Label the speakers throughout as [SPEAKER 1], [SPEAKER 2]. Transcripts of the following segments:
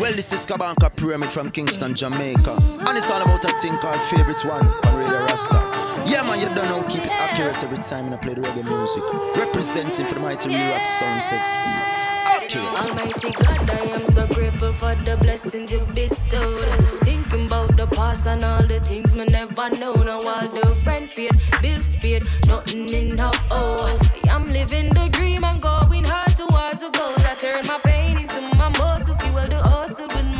[SPEAKER 1] Well, this is Kabaka Pyramid from Kingston, Jamaica. And it's all about a thing called Favorite One on Radio Rasa. Yeah, man, you don't know, keep it accurate every time I play the reggae music. Representing for the mighty Rock Sunset Speed.
[SPEAKER 2] Almighty God, I am so grateful for the blessings you bestowed. Thinking about the past and all the things me never know. Now all the rent paid, bills paid, nothing in. Oh, I am living the dream and going hard towards the goals. I turn my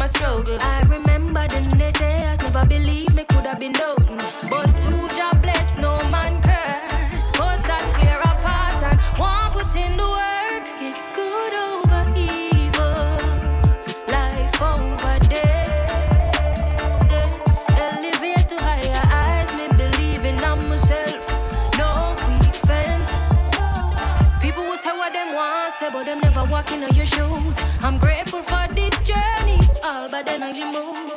[SPEAKER 2] my struggle. I remember the naysayers never believed me could have been done, but two job bless, no man curse. Cut and clear apart and one put in the work. It's good over evil, life over death. death. Elevate to higher eyes, me believing on myself. No weak fence. People will say what them want, say, but them never walk in your shoes. I'm journey, energy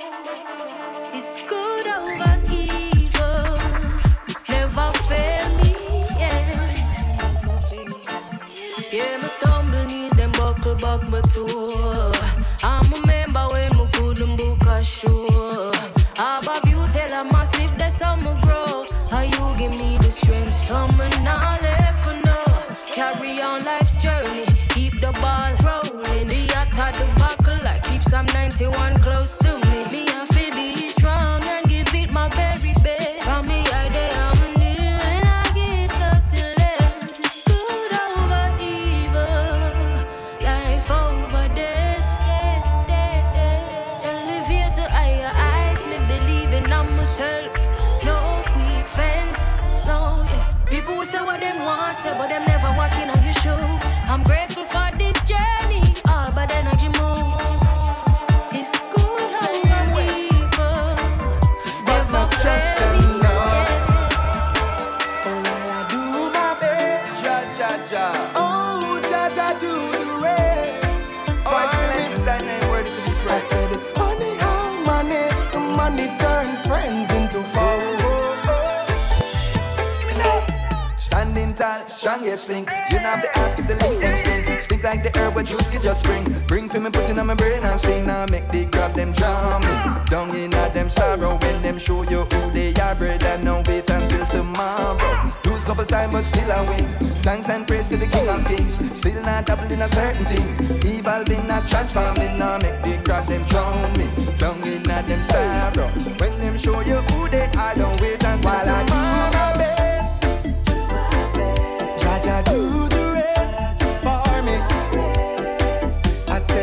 [SPEAKER 3] strongest link. You know to ask if the link them stink. Stink like the herb where juice get just spring. Bring for me, put in on my brain and sing. Now make the grab them drown me. Down in at them sorrow when them show you who they are, brother. No wait until tomorrow. Lose couple time but still I win. Thanks and praise to the King of Kings. Still not double in a certain thing. Evolving, not transforming. Now make the grab them drown me. Down in at them sorrow. When them show you who they are, don't wait until tomorrow.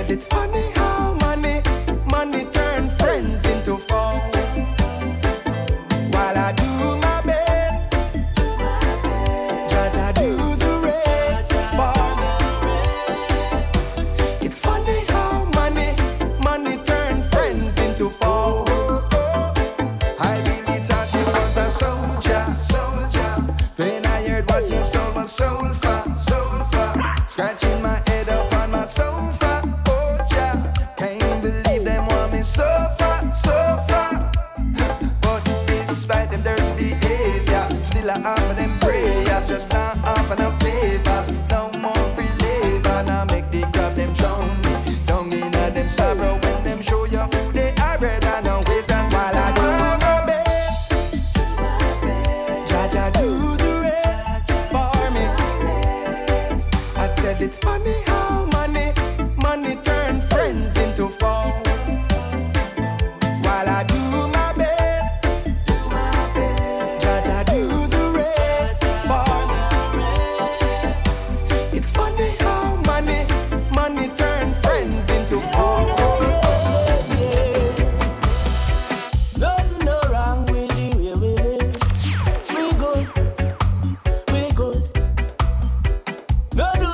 [SPEAKER 4] It's funny Todo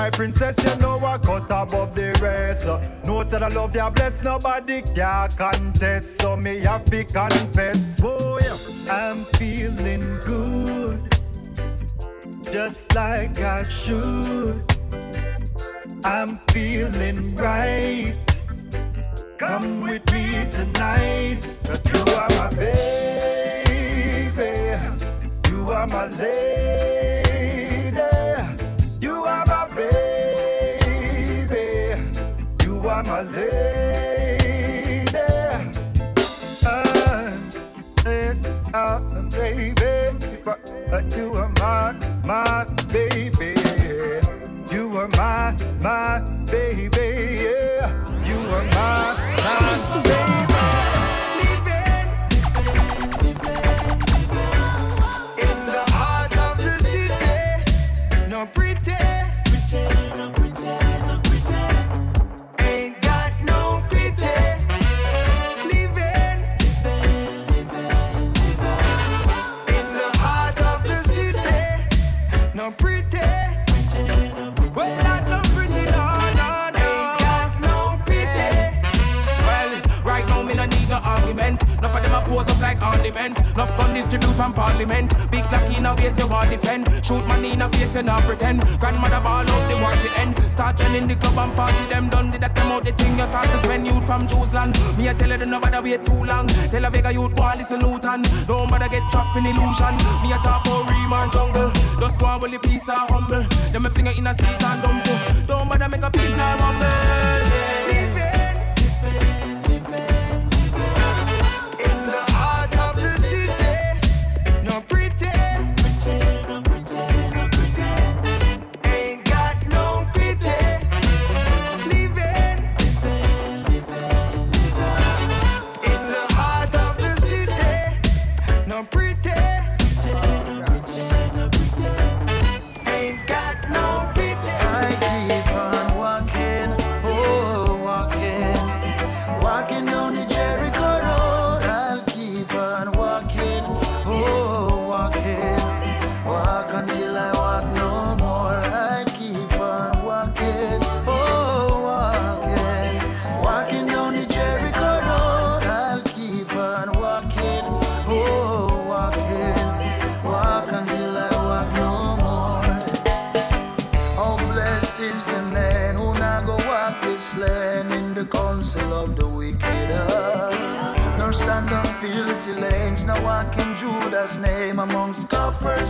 [SPEAKER 4] my
[SPEAKER 5] princess, you know I cut above the rest. No said I love ya, bless nobody can contest. So me have to confess, oh, boy, I'm feeling good, just like I should. I'm feeling right baby. You were my, my
[SPEAKER 4] distribute from parliament. Big lucky in a face you want defend. Shoot money in a face you not pretend. Grandmother ball out the world to end. Start turning the club and party them done. They just come out the thing you start to spend youth from Jews land. Me I tell you don't bother wait too long. Tell a Vega youth go listen Newton. Don't bother get trapped in illusion. Me I talk about Reman jungle. Just one will the peace are humble. Them a finger in a season dumble. Don't bother make a people
[SPEAKER 6] now humble.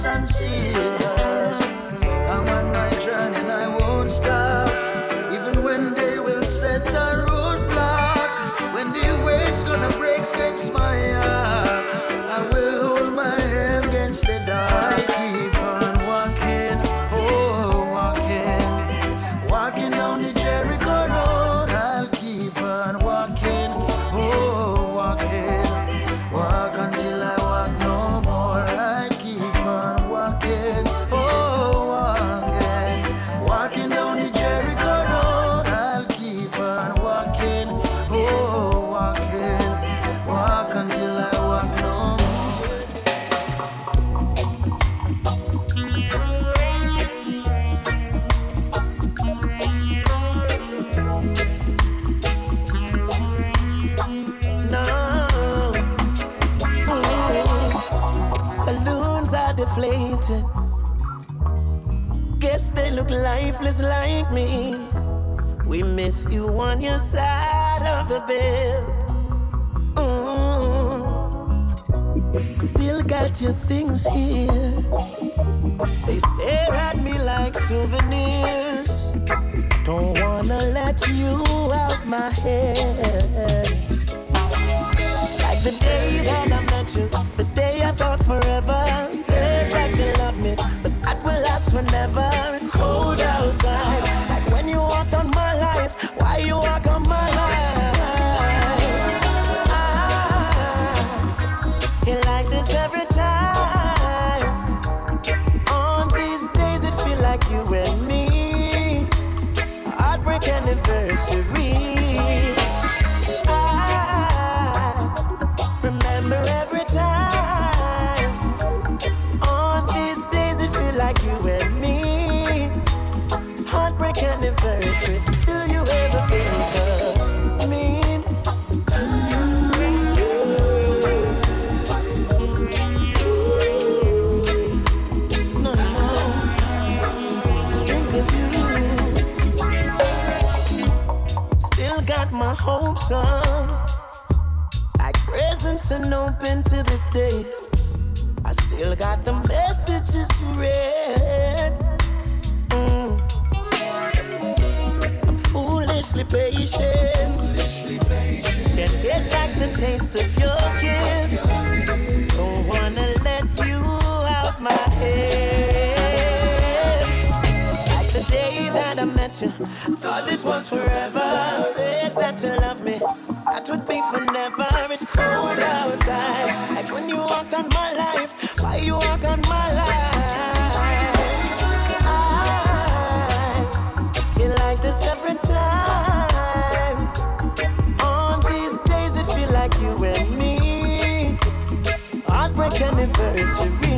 [SPEAKER 6] and
[SPEAKER 7] see. me. We miss you on your side of the bed. Mm. Still got your things here. They stare at me like souvenirs. Don't wanna let you out my head. Just like the day that I met you, the day I thought forever. Said that you love me, but that will last forever. Like presents unopened to this day. I still got the messages read. Mm. I'm foolishly patient. Can't get back the taste of your kiss. at you. Thought it was forever. Said that you love me. That would be for never. It's cold outside. Like when you walk on my life. Why you walk on my life? You like this every time. On these days, it feel like you and me. Heartbreak anniversary.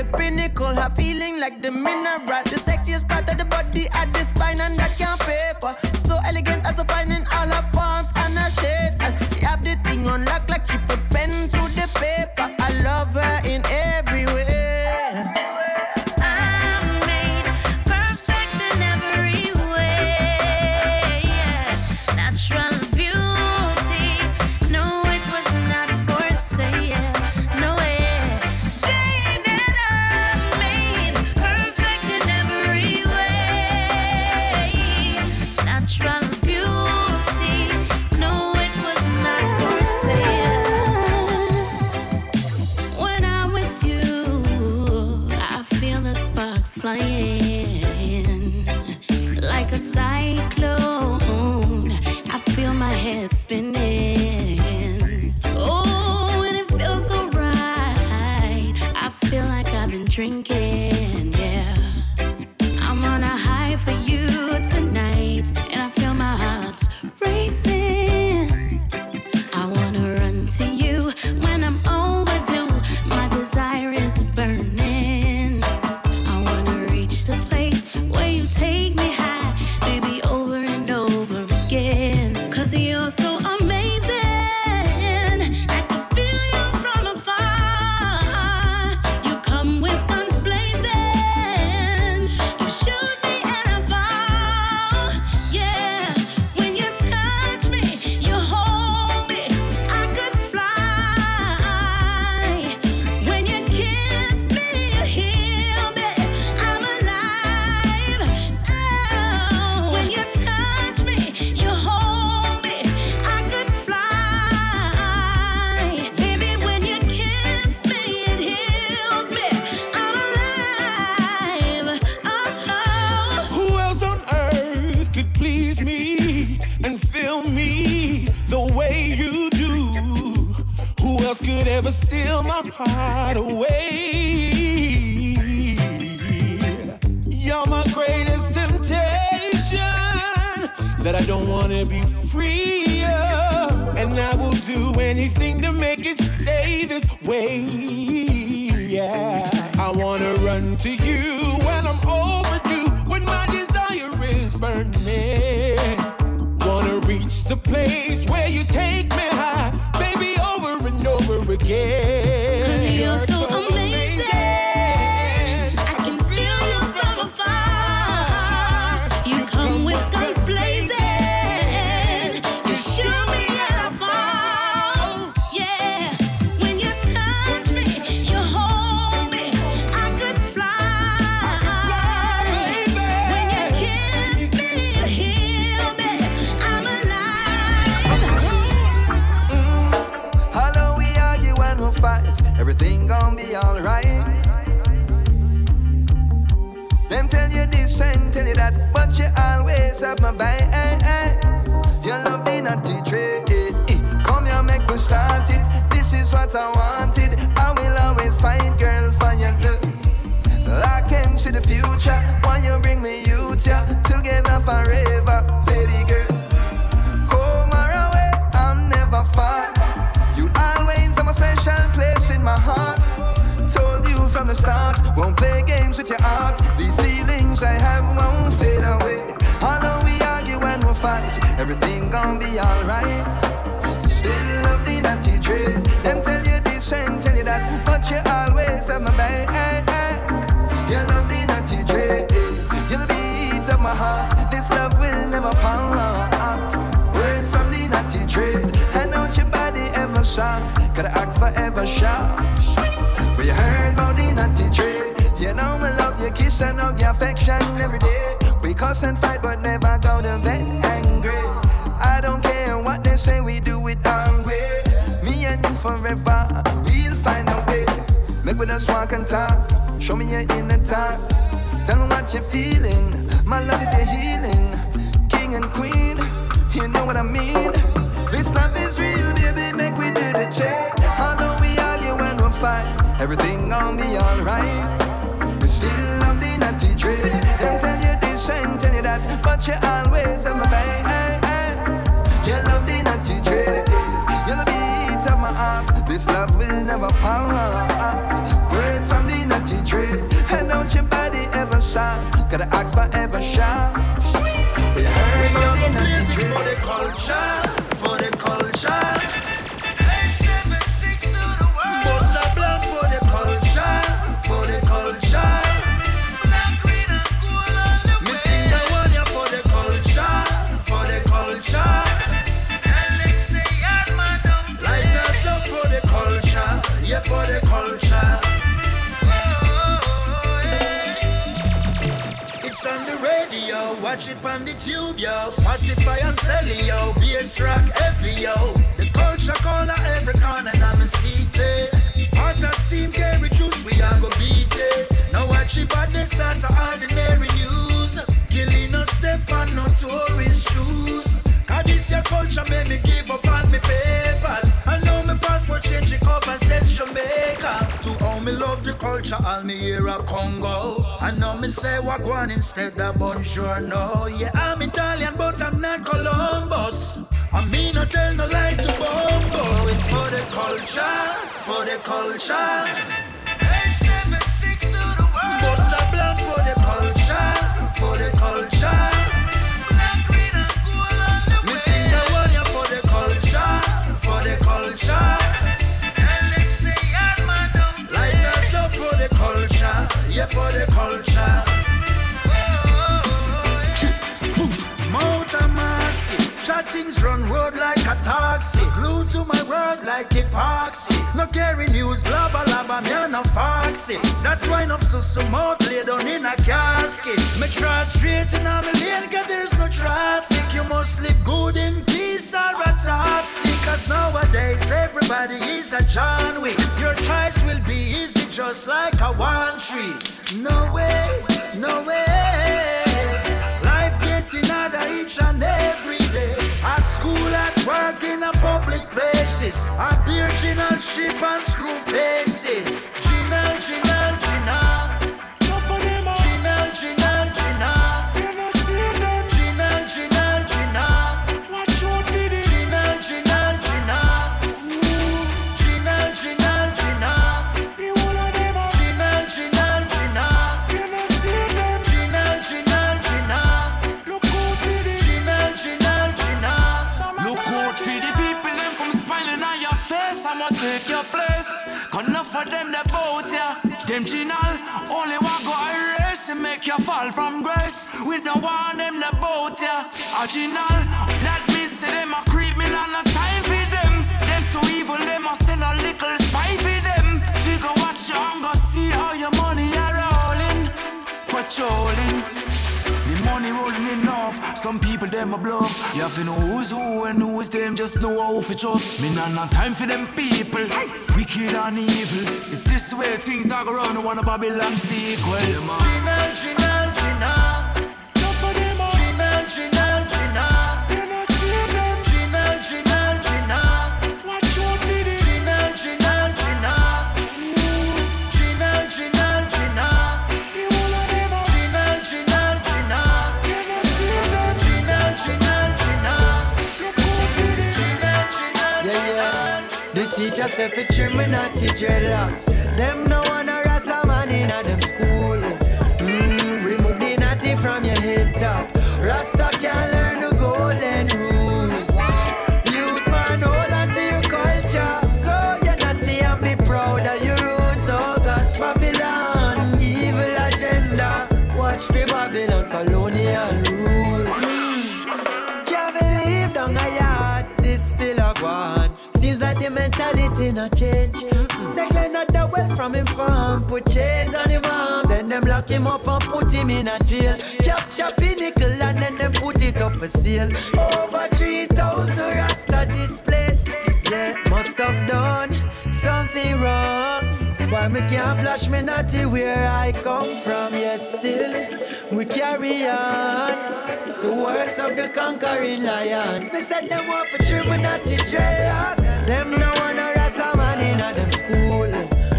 [SPEAKER 7] the pinnacle. Her feeling like the mineral. The sexiest part of the body I just. please me and fill me the way
[SPEAKER 8] you do. Who else could
[SPEAKER 9] ever steal my heart away? You're my greatest temptation that I don't wanna be free of, and I will do anything to make it stay this way. Yeah, I wanna run to you burning. Wanna reach the place where you take me high, baby, over and over again.
[SPEAKER 3] Always my back. Eh, eh. Your love did not betray it. Eh, come here, make me start it. This is what I wanted. I will always fight, girl, for you. I can the future. Why you bring me yeah, together forever, everything gon' be alright. Still love the natty trade. Them tell you this and tell you that, but you always have my back. You love the natty trade. You're the beat of my heart. This love will never part. Words from the natty trade. And don't your body ever shot. Gotta ask forever shot. But heard about the natty trade. You know me love your kiss and hug your affection every day. We cuss and fight but never walk and talk. Show me your inner thoughts. Tell me what you're feeling. My love is your healing. King and queen, you know what I mean. This love is real, baby. Make we do the check. Although we argue and we fight, everything gon' be alright. We still love the natty trade. Them tell you this and tell you that, but you always have my back. You love the natty trade. You're the beat of my heart. This love will never part. Shine. Gotta ask forever shine. We heard about the natty.
[SPEAKER 6] For the culture, yo. Spotify and Celly, yo. Bass rock heavy, yo. The culture corner every corner, and I'm a seated. Hot as steam, carry juice, we are go beat it. Now watch it, but start to ordinary culture, all me hear a Congo. I know me say Wagwan instead of Bonjour, no. Yeah, I'm Italian, but I'm not Columbus. I mean, no tell no lie to Bongo. It's for the culture, for the culture. 876 to the world. Bossa Blanc for the culture, for the culture. Taxi. Glued to my world like epoxy. No carry news, laba laba, me a no foxy. That's why enough so so lay down in a casket. Me drive straight in a lane, cause there's no traffic. You must live good in peace or a topsy. Cause nowadays everybody is a John Wick. Your choice will be easy just like a one tree. No way, no way. Life getting harder each and every day. At school, at work, in a public places. faces. Aboriginal sheep and screw faces. Ginal, ginal.
[SPEAKER 10] Of them, they bout ya. Them ginal, only one go erase and make you fall from grace. With no one, them, they bout ya. A ginal, that means say them a and no time for them. Them so evil, them a send a little spy for them. Figure watch your hunger, see how your money are rolling. Patrolling. Money rolling enough. Some people them a bluff. You have to know who's who and who's them. Just know how to trust. Me not not time for them people. Wicked and evil. If this way things are going, to run, I want a Babylon sequel.
[SPEAKER 6] Ginal, ginal,
[SPEAKER 9] Said for trim me teach dreadlocks. Them no wanna mentality not change. Out the well from him farm, put chains on him arm. Then them lock him up and put him in a jail. Capture pinnacle and then them put it up for sale. Over 3,000 rasta displaced. Yeah, must have done something wrong. Why me can't flash me natty where I come from? Yes, still we carry on. The words of the conquering lion. Me said them want for trim me natty dreadlock. Them no wanna rasta man in a them school.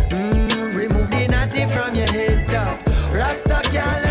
[SPEAKER 9] Mm, remove the natty from your head top. Rasta can't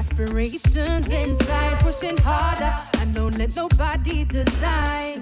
[SPEAKER 11] aspirations inside, pushing harder. I don't let nobody decide.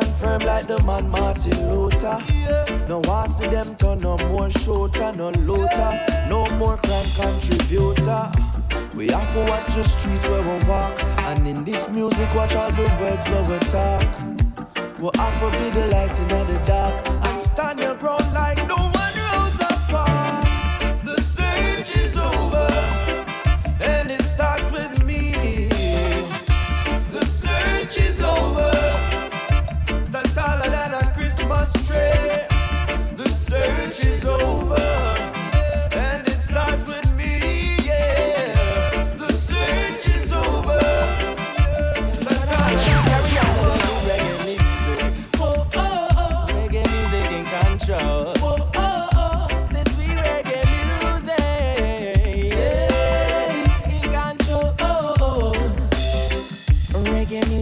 [SPEAKER 11] stand
[SPEAKER 12] firm like the man Martin Luther. No I see them turn no more shorter, no looter, no more crime contributor. We have to watch the streets where we walk, and in this music, watch all the words where we talk. We have to be the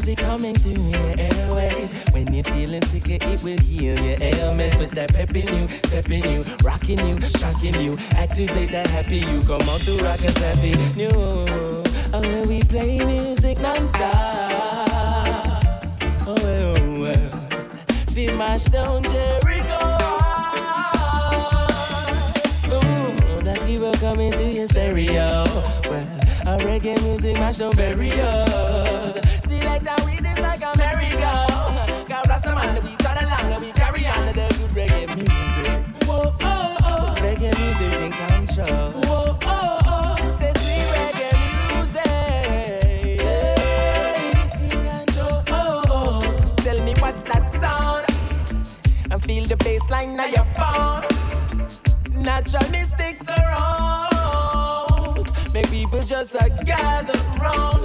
[SPEAKER 7] music coming through your airways. When you're feeling sick, it will heal your ailments. Put that pep in you, step in you, rocking you, shocking you. Activate that happy you. Come on to rock us happy new. Oh, when we play music non-stop. Oh, well, well. We mash down Jericho. Ooh, that people coming through your stereo. Well, a reggae music mash down barriers. That we is like a merry-go. We turn along and we carry on the good reggae music. Whoa, oh, oh. Reggae music in control. Whoa, oh, oh. Say sweet reggae music. Oh, oh. Tell me what's that sound? And feel the now your bone. Natural mystics around. Make people just gather round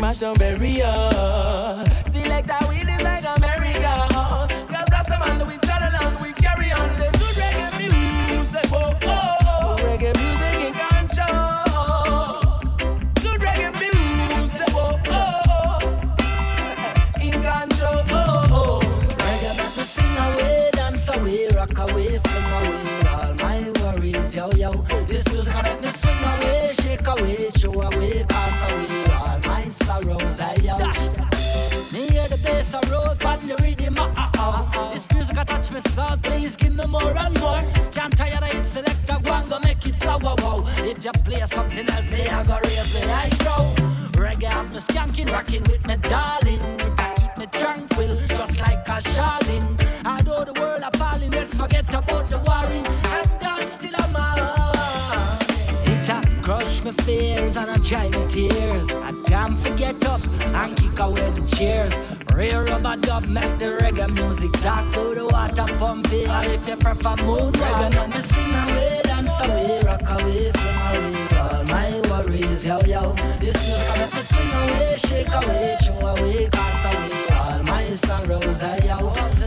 [SPEAKER 7] mash down barrier.
[SPEAKER 13] I so, please give me more and more. Can't tire it, select a one, go make it flower, wow. If you play something else, say I go raise me eyebrow. Reggae have me skanking, rocking with me darling. It a keep me tranquil, just like a Charlene. Although the world appalling, let's forget about the warring and dance still a man. It a crush my fears and a dry me tears. I can't forget up and kick away the cheers. Real rubber dub make the reggae music talk to the water pump it. Or if you prefer moon reggae, let me sing away, dance away, rock away, fling away all my worries, yo yo. This music make me swing away, shake away, throw away, cast away all my sorrows, hey yo.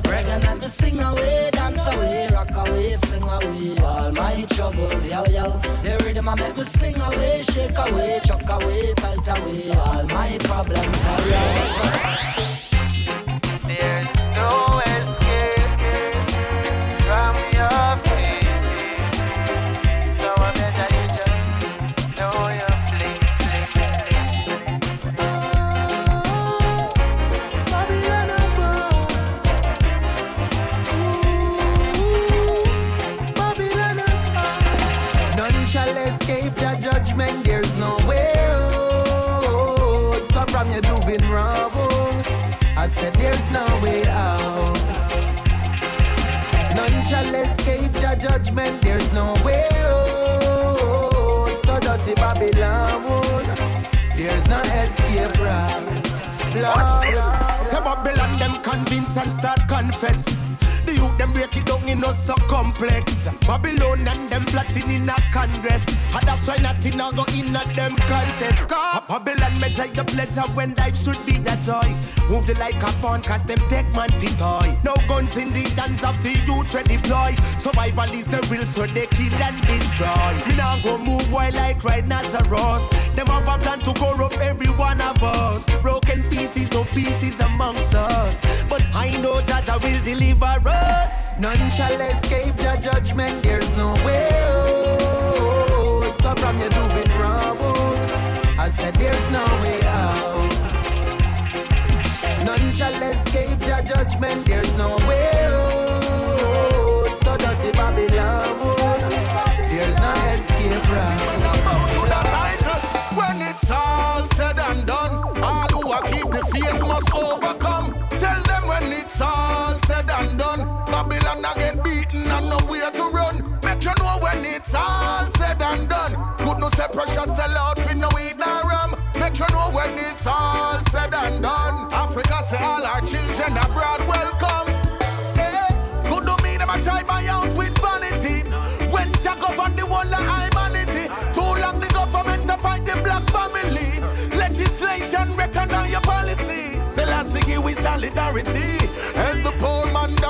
[SPEAKER 13] Reggae make me sing away, dance away, rock away, fling away all my troubles, yo yo. The rhythm I make me sling away, shake away, chuck away, pelt away all my problems, hey yo.
[SPEAKER 11] No escape
[SPEAKER 3] shall escape the judgment, there's no way out. So dirty Babylon, there's no escape route. Lord,
[SPEAKER 14] Say Babylon them convince and start confess. The youth them break it down in us so complex. Babylon and them plotting in a congress. And that's why nothing a go in a them contest. Cause Babylon may take the pleasure when life should be a joy. Move the like a pawn cause them take man fi toy. No guns in the hands of the youth we deploy. Survival is the real so they kill and destroy. Me now go move while like rhinoceros. Them have a plan to corrupt every one of us. Broken pieces, no pieces amongst us. But I know that I will deliver us.
[SPEAKER 3] None shall escape your judgment, there's no way out. So from you doing wrong, I said there's no way out. None shall escape the judgment, there's no way out. So dirty Babylon, there's no escape route.
[SPEAKER 15] When it's all said and done, all who are keep the faith must overcome. Babylon I get beaten and nowhere to run. Make you know when it's all said and done. Could no say precious, sell out with no weed no rum. Make you know when it's all said and done. Africa say all our children abroad welcome. Eh, hey, could no me them a try buy out with vanity. When Jack off on the wall of humanity. Too long the government to fight the black family. Legislation recognize your policy. Selassie, we solidarity. Hey.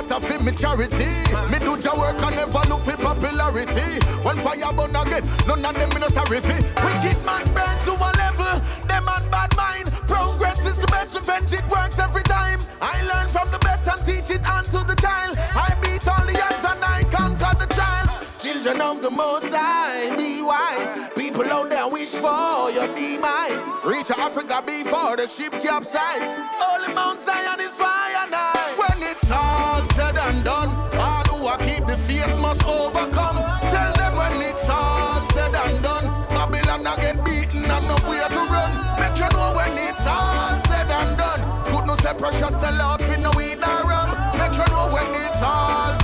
[SPEAKER 15] Legislate charity. Me do your work and never look for popularity. When fire burn again, none of them me no sorry fi. Wicked man burn to a level, them man bad mind. Progress is the best revenge, it works every time. I learn from the best and teach it on to the child. I beat all the odds and I conquer the child. Children of the Most High, be wise. People out there wish for your demise. Reach Africa before the ship capsize. Holy Mount Zion is fire now. When it's all said and done, all who are keep the faith must overcome. Tell them when it's all said and done, Babylon I get beaten and nowhere to run. Make you know when it's all said and done. No say precious sell out with no weed or rum. Make you know when it's all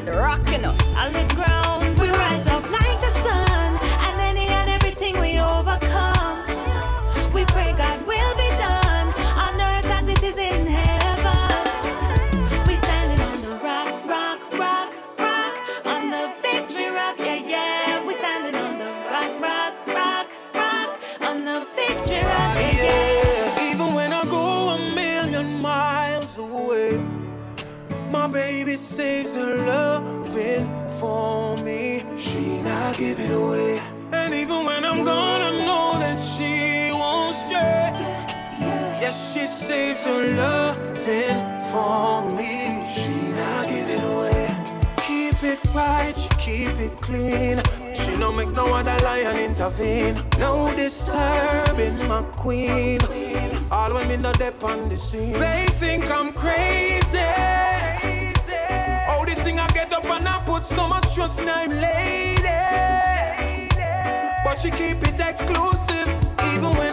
[SPEAKER 16] on the rock in a solid
[SPEAKER 11] her loving for me. She not give it away. Keep it right, she keep it clean. She no make no other lion intervene. No disturbing my queen. All women are dep on the scene. They think I'm crazy. Oh, this thing I get up and I put so much trust in I'm lady. But she keep it exclusive, even when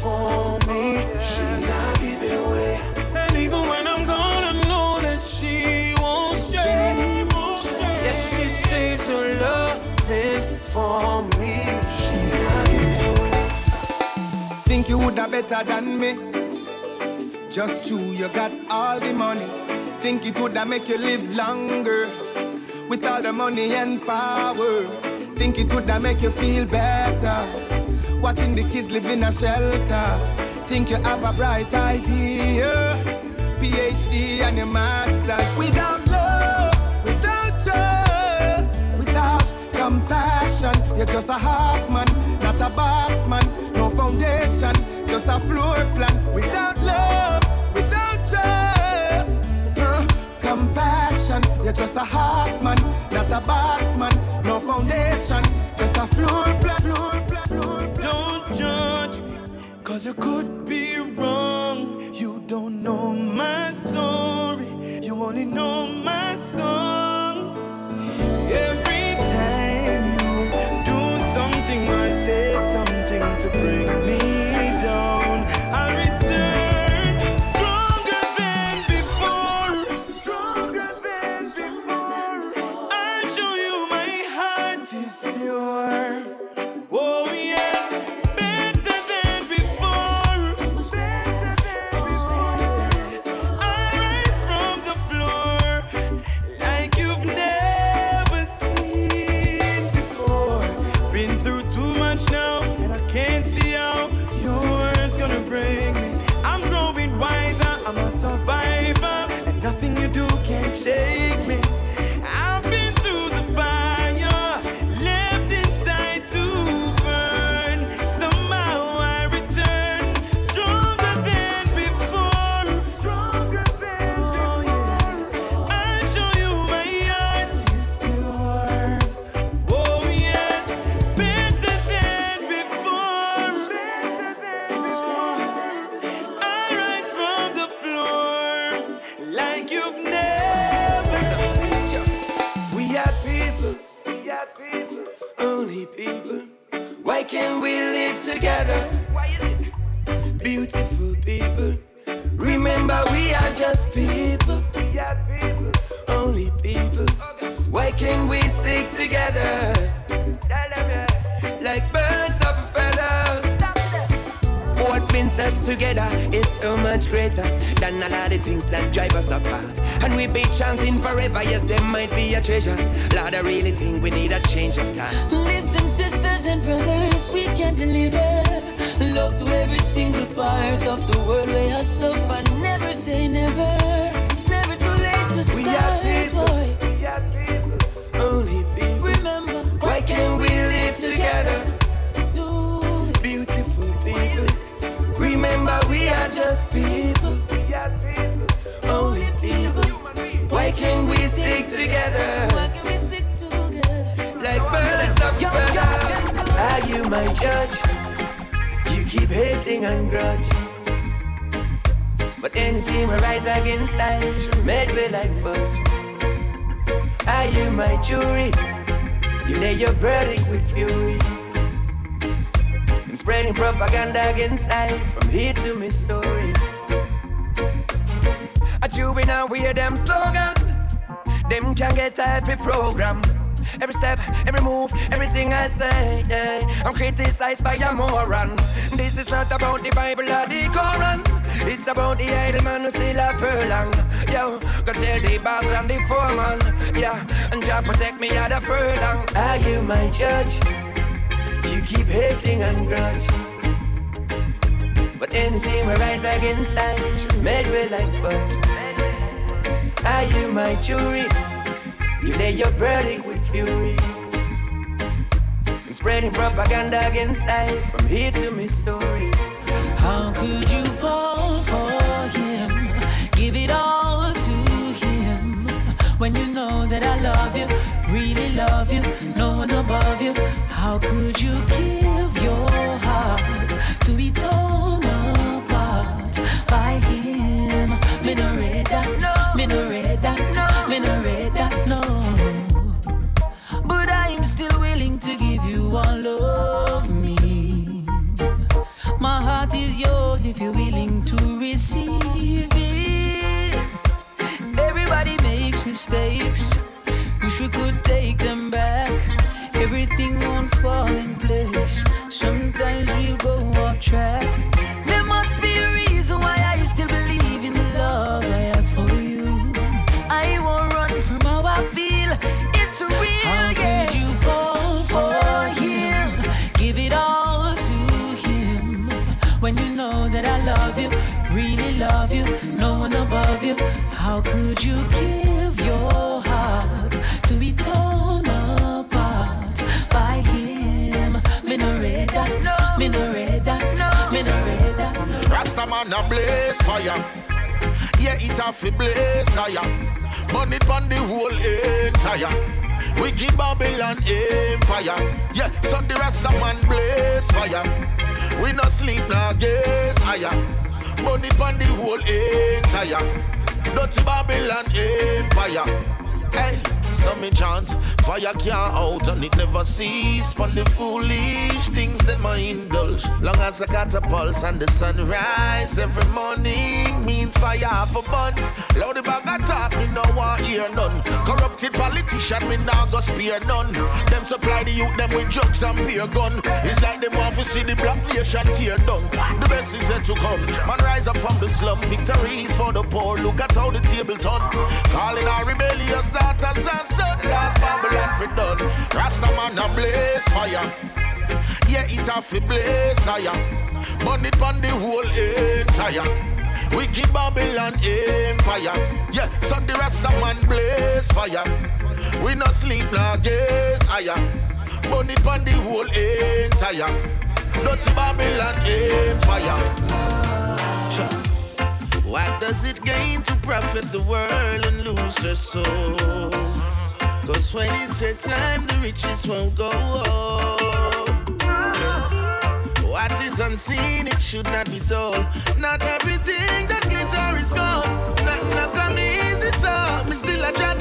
[SPEAKER 11] For me. She not give it away. And even when I'm gone, I know that she won't stay. Yes, she saves her for me. She not give it away.
[SPEAKER 17] Think you woulda better than me? Just true, you got all the money. Think it woulda make you live longer with all the money and power. Think it woulda make you feel better watching the kids live in a shelter. Think you have a bright idea, PhD and a master's without love, without trust, without compassion. You're just a half man, not a boss man. No foundation, just a floor plan. Without love, without trust, uh, compassion. You're just a half man, not a boss man. Foundation, just a floor plan. Floor plan, floor plan.
[SPEAKER 11] Don't judge me, cause you could be wrong. You don't know my story, you only know my songs. My
[SPEAKER 7] judge? You keep hating and grudge. But anything we rise against I made me like fudge. Are you my jury? You lay your verdict with fury. I'm spreading propaganda against I from here to Missouri. A juvenile wear them slogan. Them can get every program. Every step, every move, everything I say, yeah. I'm criticized by a moron. This is not about the Bible or the Quran. It's about the idle man who still a furlong. Yo, go tell the boss and the foreman. Yeah, and Jah protect me at the furlong. Are you my judge? You keep hating and grudge. But anything we rise against I made me like fudge. Are you my jury? You lay your verdict with fury. I'm spreading propaganda against I from here to Missouri.
[SPEAKER 18] How could you fall for him? Give it all to him when you know that I love you, really love you, no one above you. How could you give mistakes. Wish we could take them back. Everything won't fall in place. Sometimes we'll go off track. There must be a reason why I still believe in the love I have for you. I won't run from how I feel. It's real, how yeah. Could you fall for him? Give it all to him when you know that I love you, really love you, no one above you. How could you give
[SPEAKER 15] blaze fire. Yeah, it a fi blaze higher. Burn it on the whole entire. We keep Babylon empire. Yeah, so the Rasta man blaze fire. We not sleep nor gaze higher. It on the whole entire. Dirty Babylon empire. Hey, so me chant, fire can't out and it never cease. From the foolish things that my indulge. Long as I got a pulse and the sunrise every morning means fire for fun. Loud the bag of talk, me no want hear none. Corrupted politician, me nah go spare none. Them supply the youth them with drugs and beer gun. It's like them want to see the black nation tear down. The best is yet to come. Man rise up from the slum. Victories for the poor. Look at how the table turn. Calling our rebellious daughters sons. Cause Babylon for done. Rasta man a blaze fire. Yeah, it a fi blaze higher. Burn it on the whole entire. We keep Babylon empire. Yeah, so the Rasta man blaze fire. We not sleep nor gaze higher. Burn it on the whole entire. Dirty Babylon empire. What does it gain to profit the world and lose their soul? Cause when it's your time, the riches won't go What is unseen, it should not be told. Not everything that glitter is gold. Nothing not come easy, so me still I try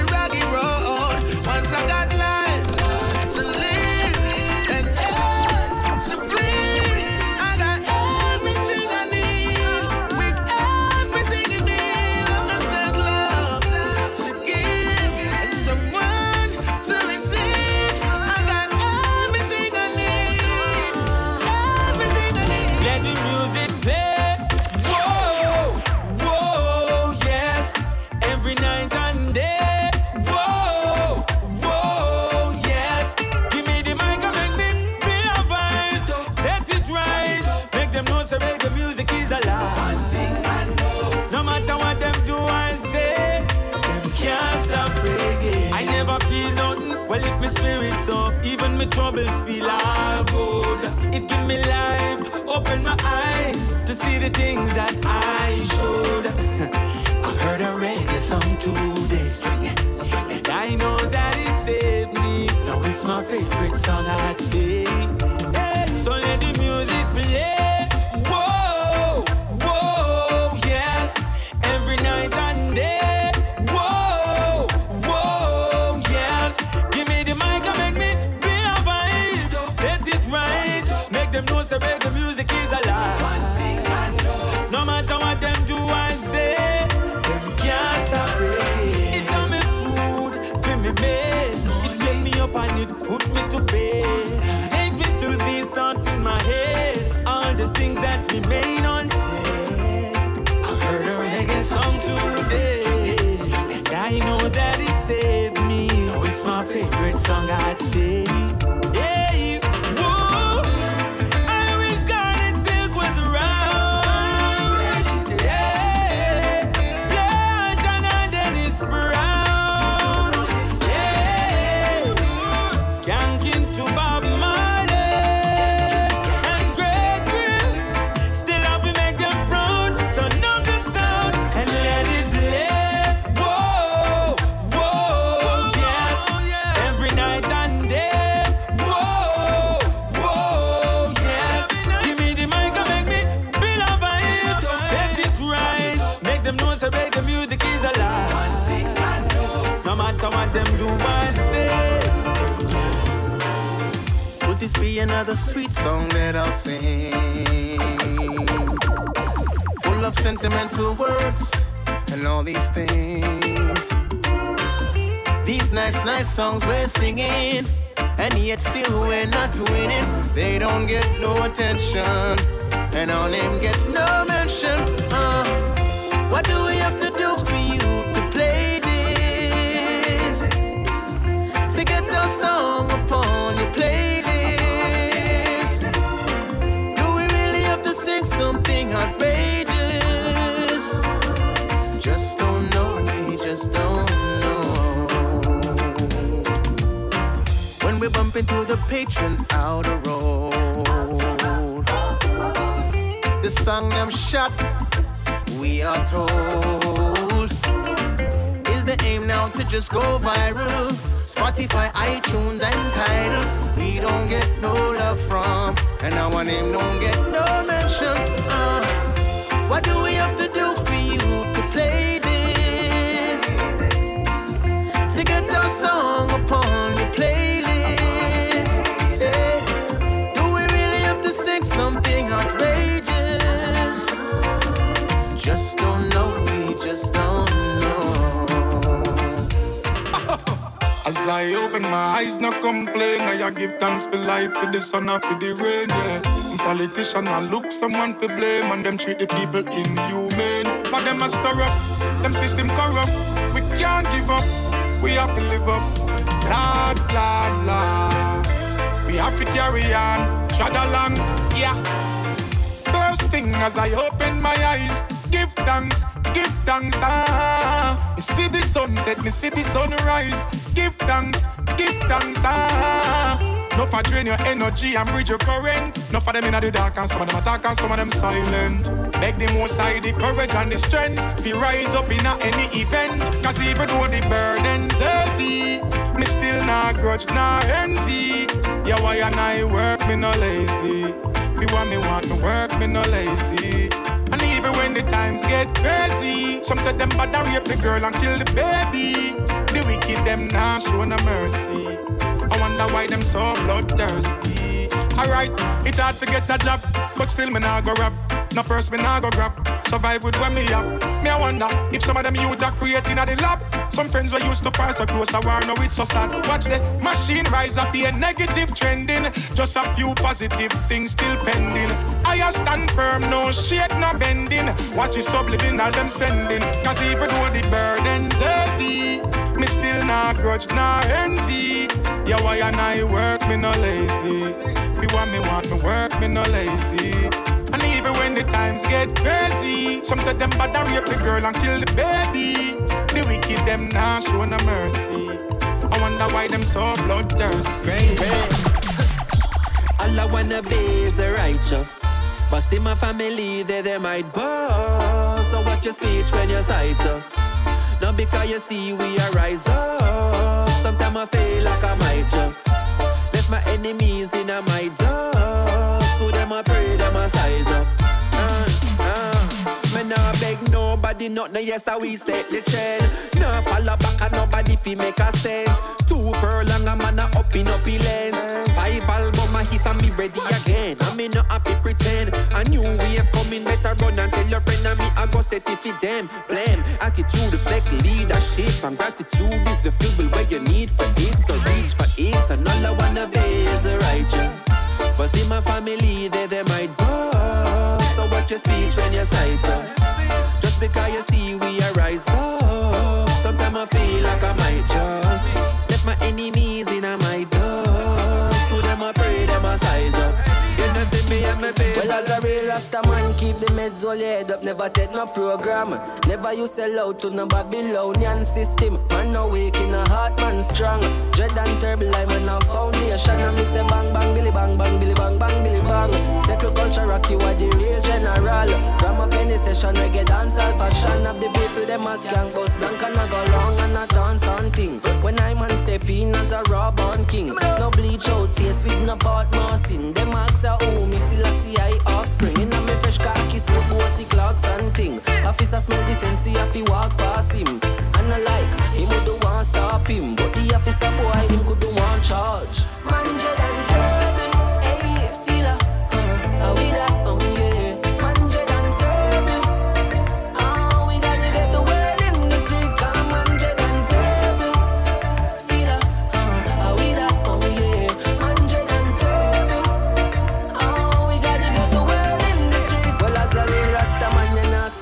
[SPEAKER 9] things that I should. I heard a reggae song today, string it, string it. I know that it saved me. Now it's my favorite song I'd say. Song, I'd say.
[SPEAKER 3] This be another sweet song that I'll sing? Full of sentimental words and all these things. These nice, nice songs we're singing, and yet still we're not winning. They don't get no attention, and our name gets no mention. Uh, what do we Into the patrons out the road, the song them shot, we are told. Is the aim now to just go viral? Spotify, iTunes, and Tidal, we don't get no love from, and our name don't get no mention. Uh, what do we have to
[SPEAKER 19] I open my eyes, no complain. I give thanks for life, for the sun, and for the rain. Yeah. Politician, I look someone for blame, and them treat the people inhumane. But them a stir up, them system corrupt. We can't give up, we have to live up. Lord, Lord, Lord. We have to carry on, trot along, yeah. First thing as I open my eyes, give thanks, give thanks, ah. Me see the sunset, me see the sunrise. Give thanks, give thanks, ah. No for drain your energy and bridge your current. No for them in the dark and some of them attack and some of them silent. Beg the most side the courage and the strength. Be rise up in any event. Cause even though the burden's heavy, me still not grudge nor envy. Yeah, why and I work, me no lazy. If you want me want me work, me no lazy. Even when the times get crazy, some said them bad rape the girl and kill the baby. The wicked them now show no mercy. I wonder why them so bloodthirsty. Alright, it hard to get a job, but still me nah go rap. No first me nah go grab. Survive with when me up. Me I wonder if some of them youth are creating at the lab. Some friends were used to pass the close a war, now it's so sad. Watch the machine rise up, a negative trending. Just a few positive things still pending. I stand firm, no shake, no bending. Watch it subliminal them sending. Cause even though the burden's heavy, me still not grudge, not envy. Yeah, why and I work, me no lazy. If you want me, want me work, me no lazy. Even when the times get crazy, some said them bad and rape the girl and kill the baby. The wicked them now show no mercy. I wonder why them so bloodthirsty.
[SPEAKER 20] All I wanna be is a righteous. But see my family, they, they might boast. So watch your speech when you cite us. Not because you see we are rise up. Sometimes I feel like I might just left my enemies in a my. Nobody, nothing. Yes, I we set the trend. Nah follow back and nobody fi make a sense. Two furlong a man a up in up lanes. Five album a hit and me ready again. I me not happy pretend. A new wave coming, better run and tell your friend and me I go set it for them. Blame attitude reflect leadership and gratitude is the fuel where you need for it. So reach for it. And all I wanna be is a righteous. But see my family, they they might bust. So watch your speech when you cite us. Because you see we are rise up. Sometimes I feel like I might just left my enemies me pay.
[SPEAKER 7] Well, as a real Rasta man, keep the meds all your head up, never take no program. Never you sell out to no Babylonian system. Man, no weak in a heart, man strong. Dread and terrible, I man, no foundation. And me say bang, bang, billy, bang, bang, billy, bang, bang, billy, bang. Second culture rock, you are the real general. Up any session, reggae dance, all fashion. Of the people, them a skank, bust blank, and I go long and I dance on thing. When I man step in as a raw born king. No bleach out face with no part mossing. Them ask a oh, me still a see I offspring. In a me fresh khaki suit, bossy Clarks and thing. Officer smell the sense, he to walk past him. And I like, him would want stop him. But the officer boy, him could do one charge. Manja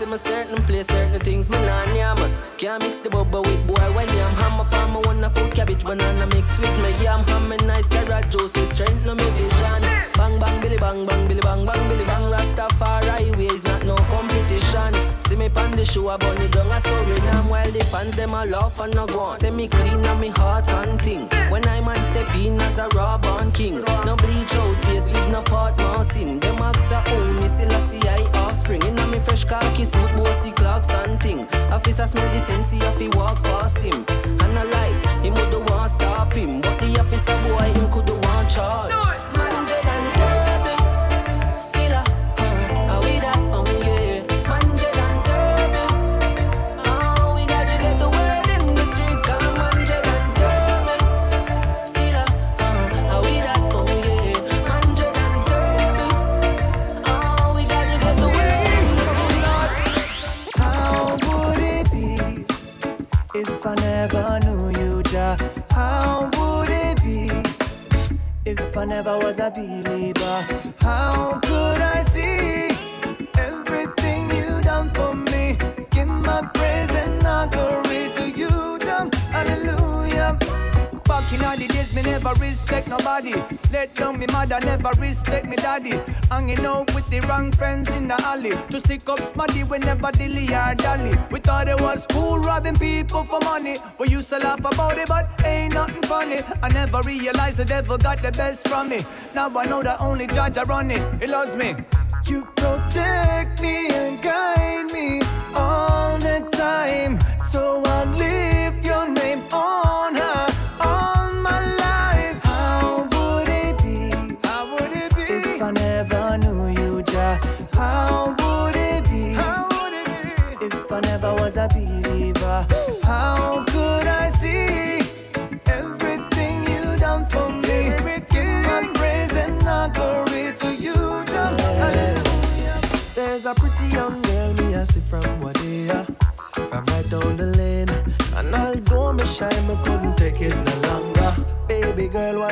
[SPEAKER 7] see me certain place, certain things, me nah yam. Can't mix the bubble with boy when yam. Ham a farm, I want a full cabbage, banana mix with me yam. Ham a nice carrot juice, it strengthen me vision. Bang bang billy bang bang billy bang bang billy bang. Rastafari ways, not no competition. See me pan the show, I burn it down a Suriname while the fans them a laugh and a go on. Say me clean and me heart hunting. When I man step in as a raw born king, no bleach out face with no part mousing. Them ask a oh me still a see I offspring. In a me fresh khaki suit, bossy Clarks and thing. Officer smell the sense, he have walk past him. And I like him would want stop him, but the officer boy him could want charge. How
[SPEAKER 21] would it be if I never was a believer? How could I see the days, me never respect nobody. Let down me mother, never respect me daddy. Hanging out with the wrong friends in the alley. To stick up smarty whenever dilly or dally. We thought it was cool robbing people for money. We used to laugh about it, but ain't nothing funny. I never realized the devil got the best from me. Now I know that only judge I run it. He loves me. You protect me and guide me all the time. So I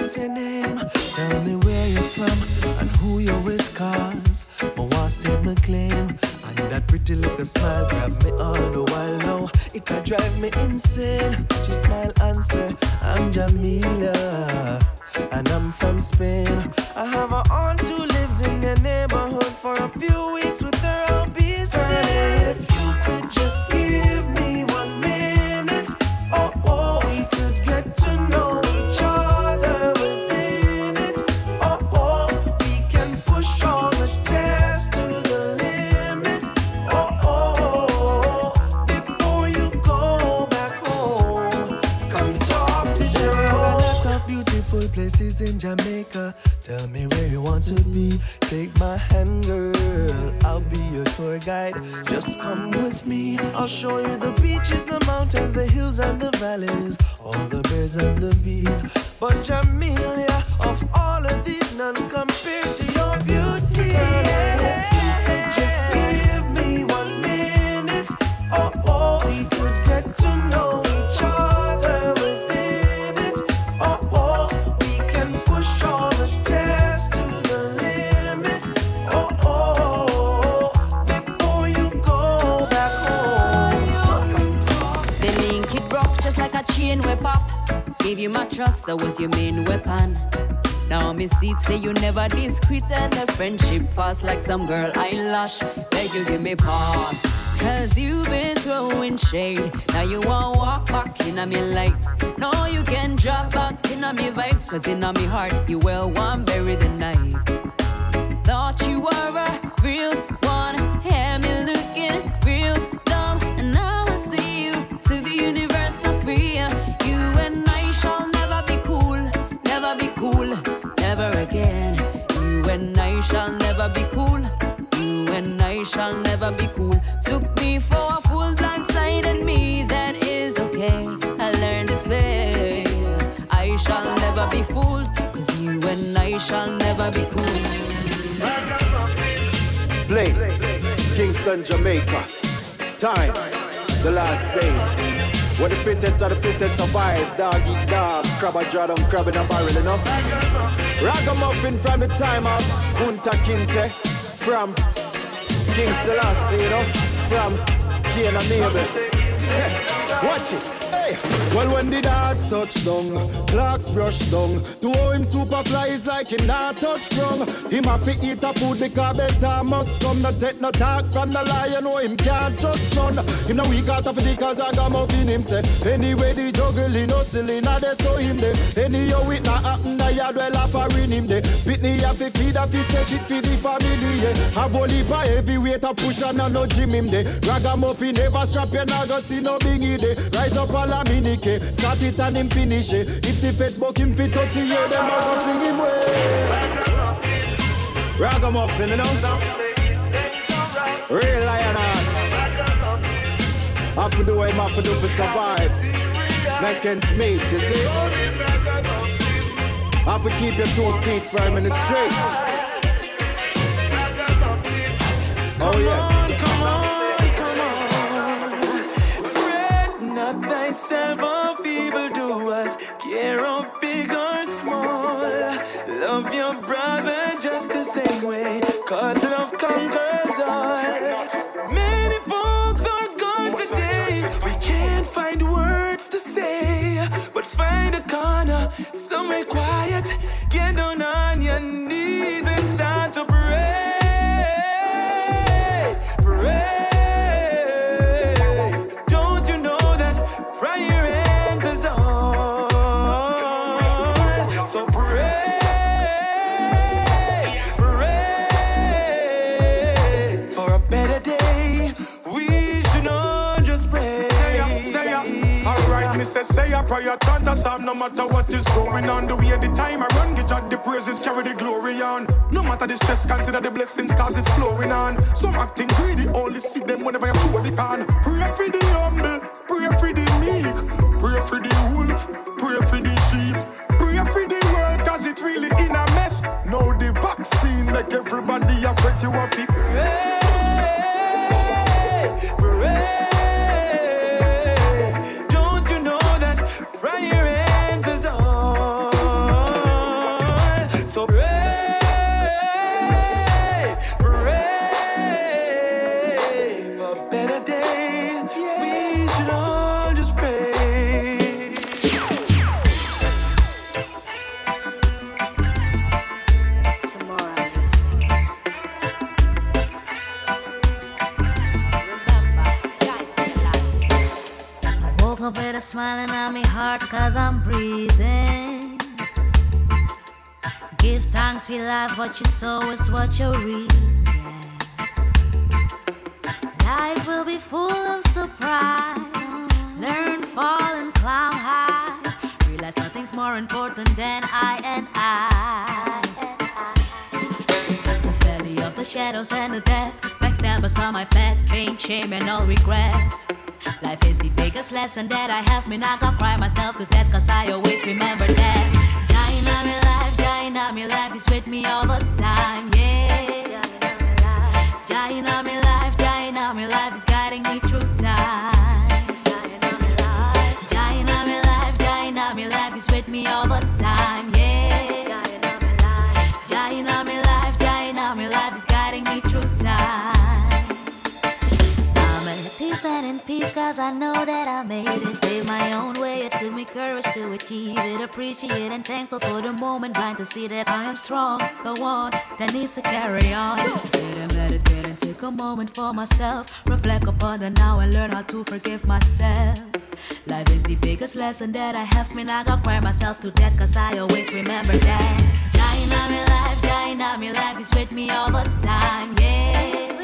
[SPEAKER 11] what's your name? Tell me where you're from and who you're with, cause my want state my claim. And that pretty little smile grab me all the while now. It a drive me insane. She smile and say, I'm Jamila. And I'm from Spain. I have a aunt who lives in your neighborhood for a few weeks with her. I'll be staying. If you could just in Jamaica. Tell me where you want to be. Take my hand, girl. I'll be your tour guide. Just come with me. I'll show you the beaches, the mountains, the hills, and the valleys. All the birds and the bees. But Jamelia, of all of these, none compared to your beauty.
[SPEAKER 22] Was your main weapon. Now me see it say you never discreet and the friendship fast like some girl eyelash. Beg you give me pause. Cause you've been throwing shade. Now you won't walk back in a me light. No, you can drop back in a me vibes. Cause in a me heart, you well one bury the knife. Thought you were a real shall never be cool. You and I shall never be cool. Took me for a fool, blindsided me. That is okay. I learned this way. I shall never be fooled. Cause you and I shall never be cool.
[SPEAKER 5] Place, Kingston, Jamaica. Time, the last days. Where the fittest of the fittest survive. Dog eat dog, crab a draw down, crab in a barrel, you know. Ragamuffin from the time of Kunta Kinte. From King Selassie, you know. From Cain and. Watch it. Hey. Well, when the dogs touch down, Clarks brush down. To how him super is like him not touch ground. Him have to eat a food because better must come. Not take no talk from the lion, know him can't trust none. Him no weak out of the cause I got muffin him say. Anyway, the juggling, no silly, now they saw him there. Anyhow, it not happen, the yard well off a ring him there. Pitney have to feed, have to set it for the family, yeah. Have only by heavy weight a push and no gym him there. Ragamuffin never strap, you not go see no bingy there. Rise up all a minike, start it and him finish it. If the feds buck him fit 30 year, them a go fling him way. Ragamuffin, you know? Real lion heart. Have to do what him have to do for survive. Neck ends meet, you see? Have to keep your two feet firm in the street. Oh yes.
[SPEAKER 11] Not people do us, Care big or small. Love your brother just the same way. Cause love conquers all. Many folks are gone today. We can't find words to say. But find a corner, somewhere quiet. Get down on your knees
[SPEAKER 23] say a prayer, chant a psalm, no matter what is going on. The way the time I run, get out the praises, carry the glory on. No matter the stress, consider the blessings, cause it's flowing on. Some acting greedy, only see them whenever you throw the can. Pray for the humble, pray for the meek, pray for the wolf, pray for the sheep, pray for the world, cause it's really in a mess. Now the vaccine make everybody afraid to have
[SPEAKER 24] Thanks for life, what you sow is what you reap. Life will be full of surprise. Learn, fall, and climb high. Realize nothing's more important than I and I. The valley of the shadows and the death. Backstabbers on my path. Pain, shame, and all regret. Life is the biggest lesson that I have. Me not gonna cry myself to death, cause I always remember that. Me life, life is with me all the time, yeah. Me life, me life is cause I know that I made it. Paved my own way, it took me courage to achieve it. Appreciate and thankful for the moment, blind to see that I am strong. The one that needs to carry on. Sit and meditate and take a moment for myself. Reflect upon the now and learn how to forgive myself. Life is the biggest lesson that I have. Me not gonna cry myself to death cause I always remember that. Jaina, me life, Jaina, me life is with me all the time, yeah.